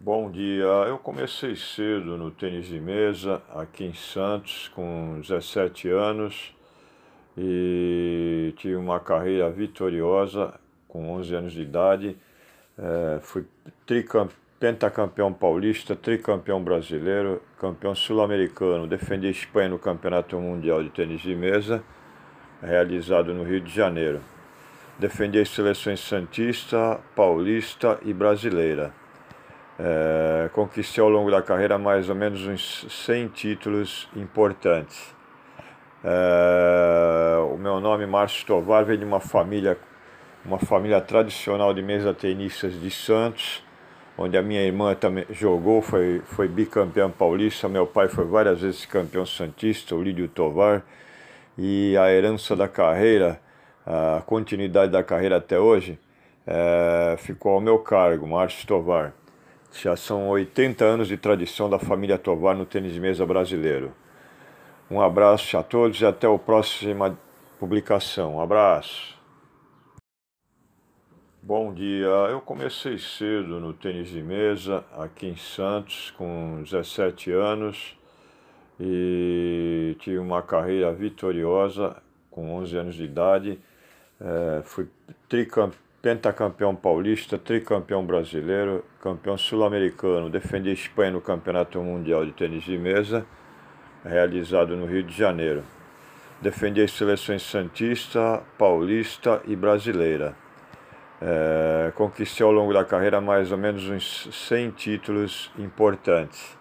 Bom dia. Eu comecei cedo no tênis de mesa aqui em Santos, com 17 anos, e tive uma carreira vitoriosa com 11 anos de idade. É, fui pentacampeão paulista, tricampeão brasileiro, campeão sul-americano. Defendi a Espanha no Campeonato Mundial de Tênis de Mesa, realizado no Rio de Janeiro. Defendi as seleções Santista, Paulista e Brasileira. É, conquistei ao longo da carreira mais ou menos uns 100 títulos importantes. É, o meu nome, Márcio Tovar, vem de uma família, uma família tradicional de mesa tenistas de Santos, onde a minha irmã também jogou, foi, foi bicampeã paulista, meu pai foi várias vezes campeão santista, o Lídio Tovar, e a herança da carreira, a continuidade da carreira até hoje, é, ficou ao meu cargo, Márcio Tovar. Já são 80 anos de tradição da família Tovar no tênis de mesa brasileiro. Um abraço a todos e até a próxima publicação. Um abraço. Bom dia. Eu comecei cedo no tênis de mesa aqui em Santos, com 17 anos, e tive uma carreira vitoriosa com 11 anos de idade. É, fui tricampeão pentacampeão paulista, tricampeão brasileiro, campeão sul-americano. Defendi a Espanha no Campeonato Mundial de Tênis de Mesa, realizado no Rio de Janeiro. Defendi as seleções Santista, Paulista e Brasileira. É, conquistei ao longo da carreira mais ou menos uns 100 títulos importantes.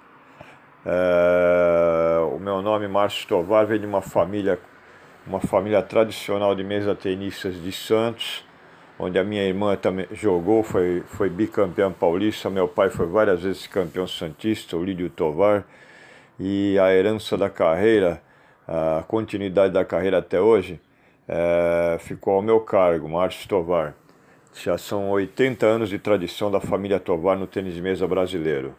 É, o meu nome, Márcio Tovar, vem de uma família, uma família tradicional de mesa tenistas de Santos onde a minha irmã também jogou, foi, foi bicampeã paulista, meu pai foi várias vezes campeão santista, o Lídio Tovar, e a herança da carreira, a continuidade da carreira até hoje, é, ficou ao meu cargo, Márcio Tovar. Já são 80 anos de tradição da família Tovar no tênis de mesa brasileiro.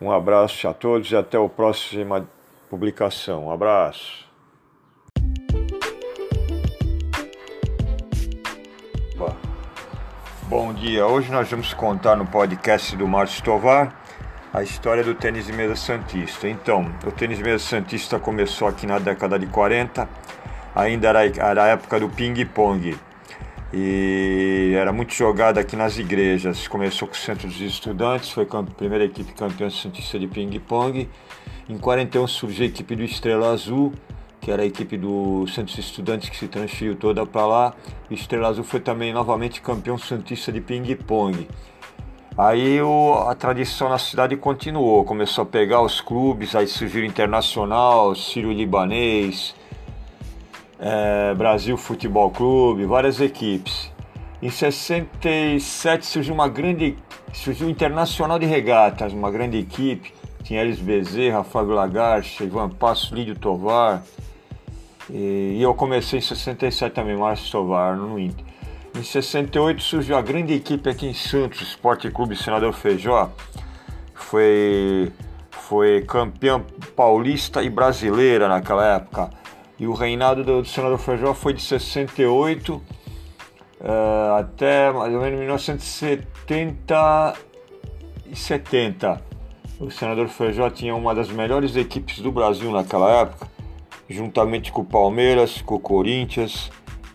Um abraço a todos e até a próxima publicação. Um abraço. Bom dia, hoje nós vamos contar no podcast do Márcio Tovar a história do tênis de mesa santista. Então, o tênis de mesa santista começou aqui na década de 40, ainda era, era a época do ping-pong e era muito jogado aqui nas igrejas. Começou com o Centro dos Estudantes, foi a primeira equipe campeã santista de ping-pong. Em 41 surgiu a equipe do Estrela Azul que era a equipe do Santos Estudantes que se transferiu toda para lá. Estrela Azul foi também novamente campeão santista de ping-pong. Aí o, a tradição na cidade continuou, começou a pegar os clubes, aí surgiu Internacional, Sírio Libanês, é, Brasil Futebol Clube, várias equipes. Em 67 surgiu uma grande, surgiu o Internacional de Regatas, uma grande equipe, tinha Elis Bezerra, Fábio Lagarde, Ivan Passo, Lídio Tovar, e, eu comecei em 67 também, Márcio Tovar, no Inter. Em 68 surgiu a grande equipe aqui em Santos, Esporte Clube Senador Feijó. Foi, foi campeão paulista e brasileira naquela época. E o reinado do, do Senador Feijó foi de 68 uh, eh, até mais ou menos 1970 e 70. O Senador Feijó tinha uma das melhores equipes do Brasil naquela época juntamente com o Palmeiras, com o Corinthians,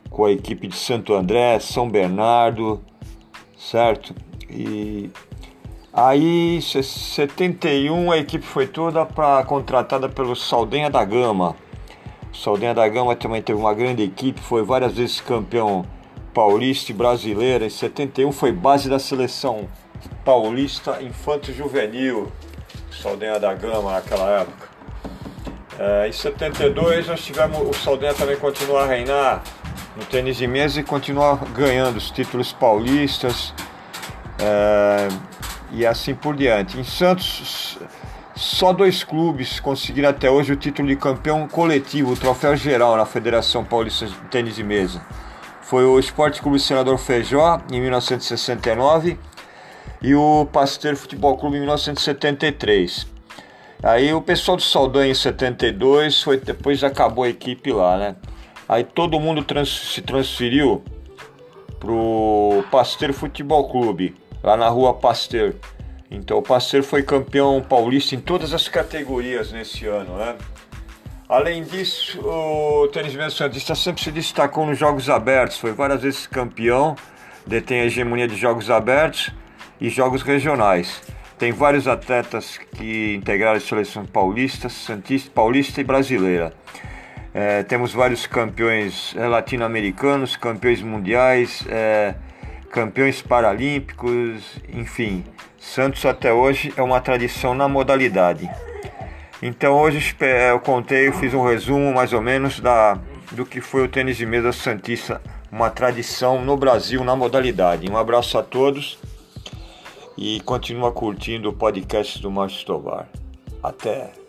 com a equipe de Santo André, São Bernardo, certo? E aí, em 71, a equipe foi toda para contratada pelo Saldanha da Gama. O Saldanha da Gama também teve uma grande equipe, foi várias vezes campeão paulista e brasileiro. Em 71 foi base da seleção paulista infanto juvenil, Saldanha da Gama naquela época. É, em 72 nós tivemos o Saldanha também continuar a reinar no tênis de mesa e continuar ganhando os títulos paulistas é, e assim por diante. Em Santos, só dois clubes conseguiram até hoje o título de campeão coletivo, o troféu geral na Federação Paulista de Tênis de Mesa. Foi o Esporte Clube Senador Feijó em 1969 e o Pasteiro Futebol Clube em 1973. Aí o pessoal do Saldanha em 72 foi depois acabou a equipe lá, né? Aí todo mundo trans, se transferiu pro Pasteur Futebol Clube, lá na rua Pasteur. Então o parceiro foi campeão paulista em todas as categorias nesse ano, né? Além disso, o tênis santista sempre se destacou nos jogos abertos, foi várias vezes campeão, detém a hegemonia de jogos abertos e jogos regionais. Tem vários atletas que integraram a seleção paulista, santista, paulista e brasileira. É, temos vários campeões é, latino-americanos, campeões mundiais, é, campeões paralímpicos, enfim. Santos até hoje é uma tradição na modalidade. Então hoje eu contei, eu fiz um resumo mais ou menos da, do que foi o tênis de mesa Santista, uma tradição no Brasil na modalidade. Um abraço a todos e continua curtindo o podcast do Márcio Tovar. Até!